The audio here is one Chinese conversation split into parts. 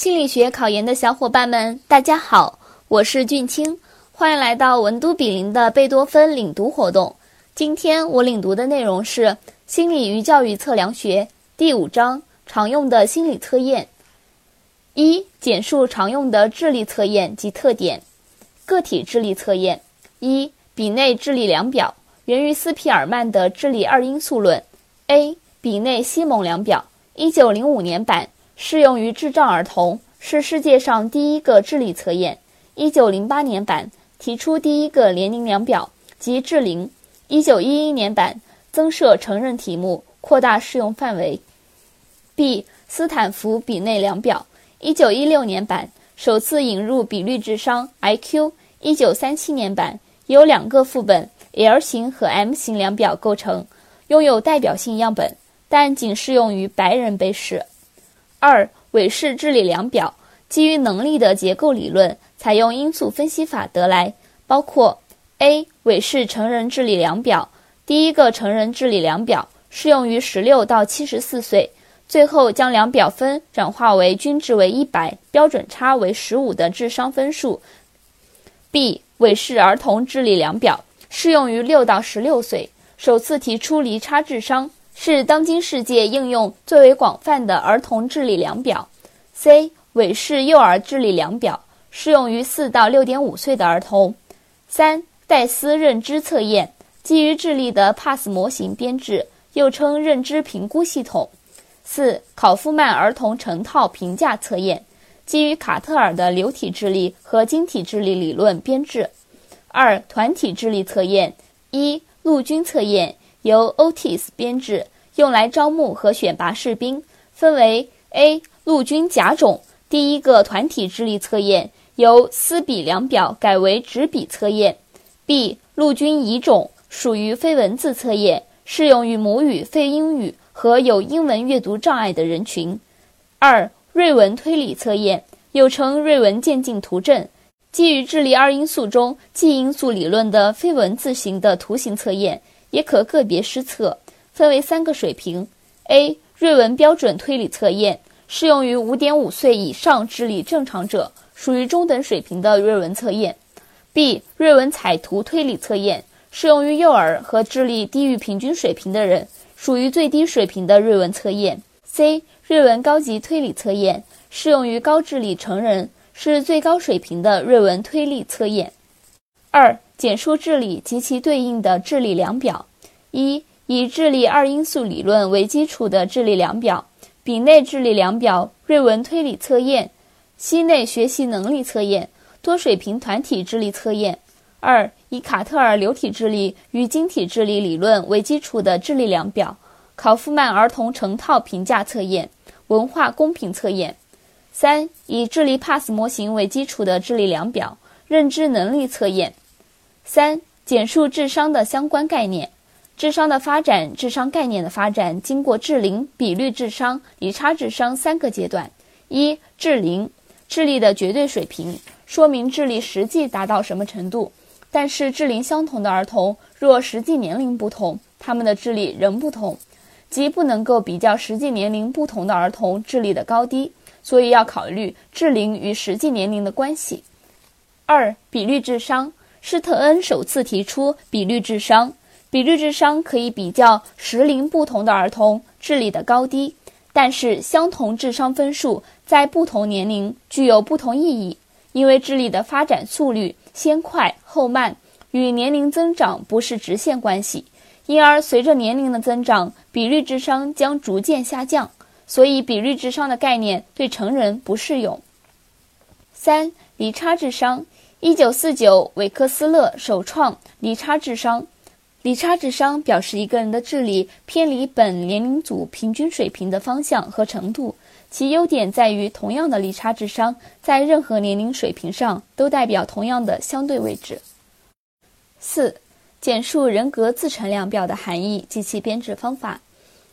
心理学考研的小伙伴们，大家好，我是俊清，欢迎来到文都比邻的贝多芬领读活动。今天我领读的内容是《心理与教育测量学》第五章常用的心理测验。一、简述常用的智力测验及特点。个体智力测验。一、比内智力量表源于斯皮尔曼的智力二因素论。A. 比内西蒙量表，一九零五年版。适用于智障儿童，是世界上第一个智力测验。一九零八年版提出第一个年龄量表及智龄。一九一一年版增设成人题目，扩大适用范围。B. 斯坦福比内量表，一九一六年版首次引入比率智商 IQ。一九三七年版由两个副本 L 型和 M 型量表构成，拥有代表性样本，但仅适用于白人被试。二、韦氏智力量表基于能力的结构理论，采用因素分析法得来，包括：A. 韦氏成人智力量表，第一个成人智力量表，适用于十六到七十四岁，最后将量表分转化为均值为一百、标准差为十五的智商分数；B. 韦氏儿童智力量表，适用于六到十六岁，首次提出离差智商。是当今世界应用最为广泛的儿童智力量表。C. 韦氏幼儿智力量表适用于四到六点五岁的儿童。三、戴斯认知测验基于智力的 PASS 模型编制，又称认知评估系统。四、考夫曼儿童成套评价测验基于卡特尔的流体智力和晶体智力理论编制。二、团体智力测验一、陆军测验。由 Otis 编制，用来招募和选拔士兵，分为 A 陆军甲种。第一个团体智力测验由斯比量表改为纸笔测验。B 陆军乙种，属于非文字测验，适用于母语非英语和有英文阅读障碍的人群。二瑞文推理测验，又称瑞文渐进图证，基于智力二因素中 G 因素理论的非文字型的图形测验。也可个别施测，分为三个水平：A. 瑞文标准推理测验，适用于五点五岁以上智力正常者，属于中等水平的瑞文测验；B. 瑞文彩图推理测验，适用于幼儿和智力低于平均水平的人，属于最低水平的瑞文测验；C. 瑞文高级推理测验，适用于高智力成人，是最高水平的瑞文推理测验。二。简述智力及其对应的智力量表：一、以智力二因素理论为基础的智力量表，比内智力量表、瑞文推理测验、西内学习能力测验、多水平团体智力测验；二、以卡特尔流体智力与晶体智力理论为基础的智力量表，考夫曼儿童成套评价测验、文化公平测验；三、以智力 PASS 模型为基础的智力量表，认知能力测验。三、简述智商的相关概念。智商的发展，智商概念的发展，经过智龄、比率智商、离差智商三个阶段。一、智龄，智力的绝对水平，说明智力实际达到什么程度。但是智龄相同的儿童，若实际年龄不同，他们的智力仍不同，即不能够比较实际年龄不同的儿童智力的高低，所以要考虑智龄与实际年龄的关系。二、比率智商。施特恩首次提出比率智商，比率智商可以比较时龄不同的儿童智力的高低，但是相同智商分数在不同年龄具有不同意义，因为智力的发展速率先快后慢与年龄增长不是直线关系，因而随着年龄的增长，比率智商将逐渐下降，所以比率智商的概念对成人不适用。三离差智商。一九四九，韦克斯勒首创离差智商。离差智商表示一个人的智力偏离本年龄组平均水平的方向和程度。其优点在于，同样的离差智商在任何年龄水平上都代表同样的相对位置。四、简述人格自成量表的含义及其编制方法。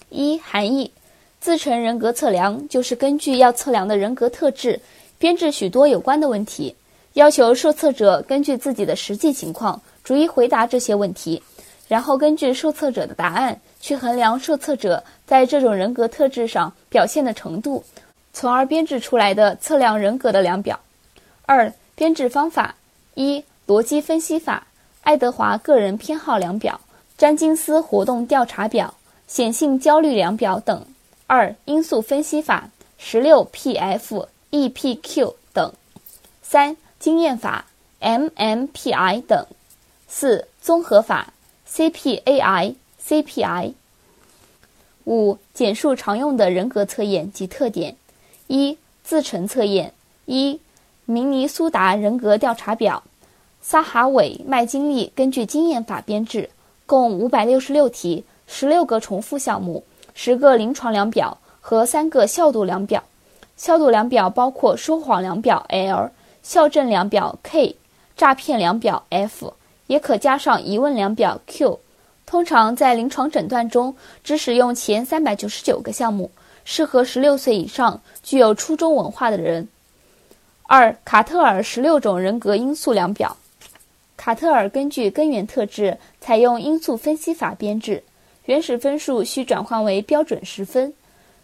一、含义：自成人格测量就是根据要测量的人格特质，编制许多有关的问题。要求受测者根据自己的实际情况逐一回答这些问题，然后根据受测者的答案去衡量受测者在这种人格特质上表现的程度，从而编制出来的测量人格的量表。二、编制方法：一、逻辑分析法、爱德华个人偏好量表、詹金斯活动调查表、显性焦虑量表等；二、因素分析法、十六 PF、EPQ 等；三、经验法、MMPI 等；四、综合法、CPAI、CPI。五、简述常用的人格测验及特点。一、自成测验。一、明尼苏达人格调查表。萨哈韦、麦金利根据经验法编制，共五百六十六题，十六个重复项目，十个临床量表和三个效度量表。效度量表包括说谎量表 L、校正量表 K、诈骗量表 F，也可加上疑问量表 Q。通常在临床诊断中只使用前三百九十九个项目，适合十六岁以上具有初中文化的人。二、卡特尔十六种人格因素量表。卡特尔根据根源特质采用因素分析法编制，原始分数需转换为标准十分，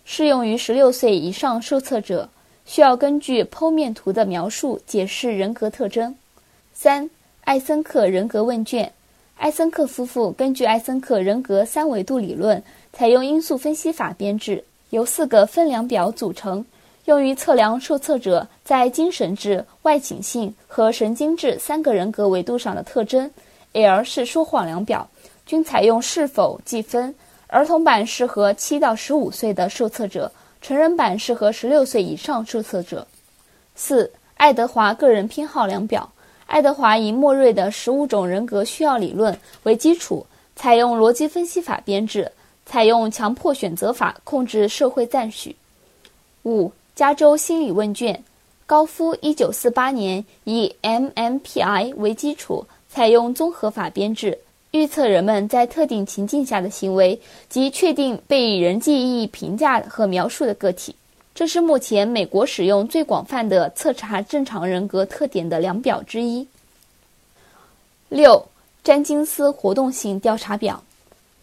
适用于十六岁以上受测者，需要根据剖面图的描述解释人格特征。三、艾森克人格问卷。艾森克夫妇根据艾森克人格三维度理论，采用因素分析法编制，由四个分量表组成，用于测量受测者在精神质、外倾性和神经质三个人格维度上的特征。L 是说谎量表，均采用是否计分。儿童版适合七到十五岁的受测者，成人版适合十六岁以上受测者。四、爱德华个人偏好量表。爱德华以莫瑞的十五种人格需要理论为基础，采用逻辑分析法编制，采用强迫选择法控制社会赞许。五、加州心理问卷，高夫一九四八年以 MMPI 为基础，采用综合法编制，预测人们在特定情境下的行为及确定被人际意义评价和描述的个体。这是目前美国使用最广泛的测查正常人格特点的量表之一。六、詹金斯活动性调查表，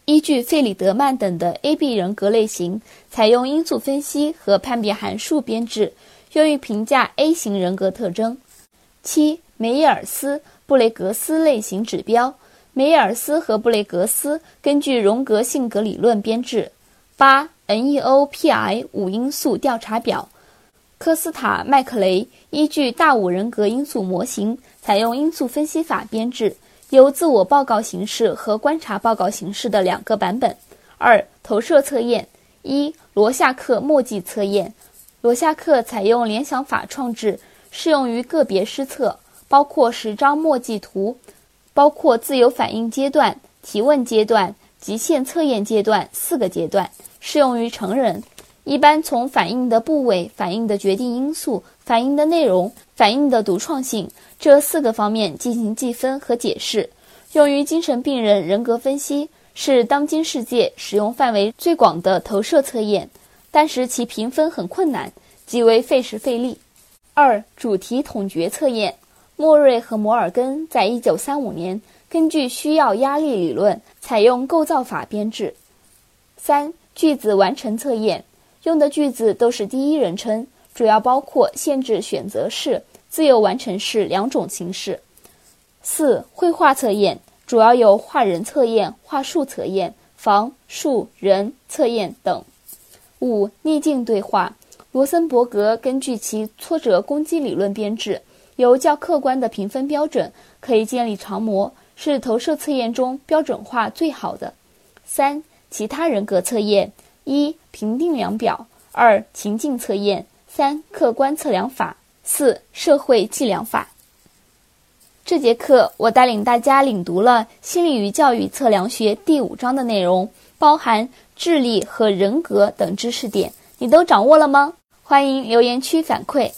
依据费里德曼等的 AB 人格类型，采用因素分析和判别函数编制，用于评价 A 型人格特征。七、梅耶尔斯布雷格斯类型指标，梅尔斯和布雷格斯根据荣格性格理论编制。八。NEOPI 五因素调查表，科斯塔麦克雷依据大五人格因素模型，采用因素分析法编制，有自我报告形式和观察报告形式的两个版本。二、投射测验一、罗夏克墨迹测验。罗夏克采用联想法创制，适用于个别施测，包括十张墨迹图，包括自由反应阶段、提问阶段、极限测验阶段四个阶段。适用于成人，一般从反应的部位、反应的决定因素、反应的内容、反应的独创性这四个方面进行计分和解释。用于精神病人人格分析，是当今世界使用范围最广的投射测验，但是其评分很困难，极为费时费力。二、主题统觉测验。莫瑞和摩尔根在一九三五年根据需要压力理论，采用构造法编制。三。句子完成测验用的句子都是第一人称，主要包括限制选择式、自由完成式两种形式。四、绘画测验主要有画人测验、画树测验、房、树、人测验等。五、逆境对话罗森伯格根据其挫折攻击理论编制，有较客观的评分标准，可以建立常模，是投射测验中标准化最好的。三。其他人格测验：一、评定量表；二、情境测验；三、客观测量法；四、社会计量法。这节课我带领大家领读了《心理与教育测量学》第五章的内容，包含智力和人格等知识点，你都掌握了吗？欢迎留言区反馈。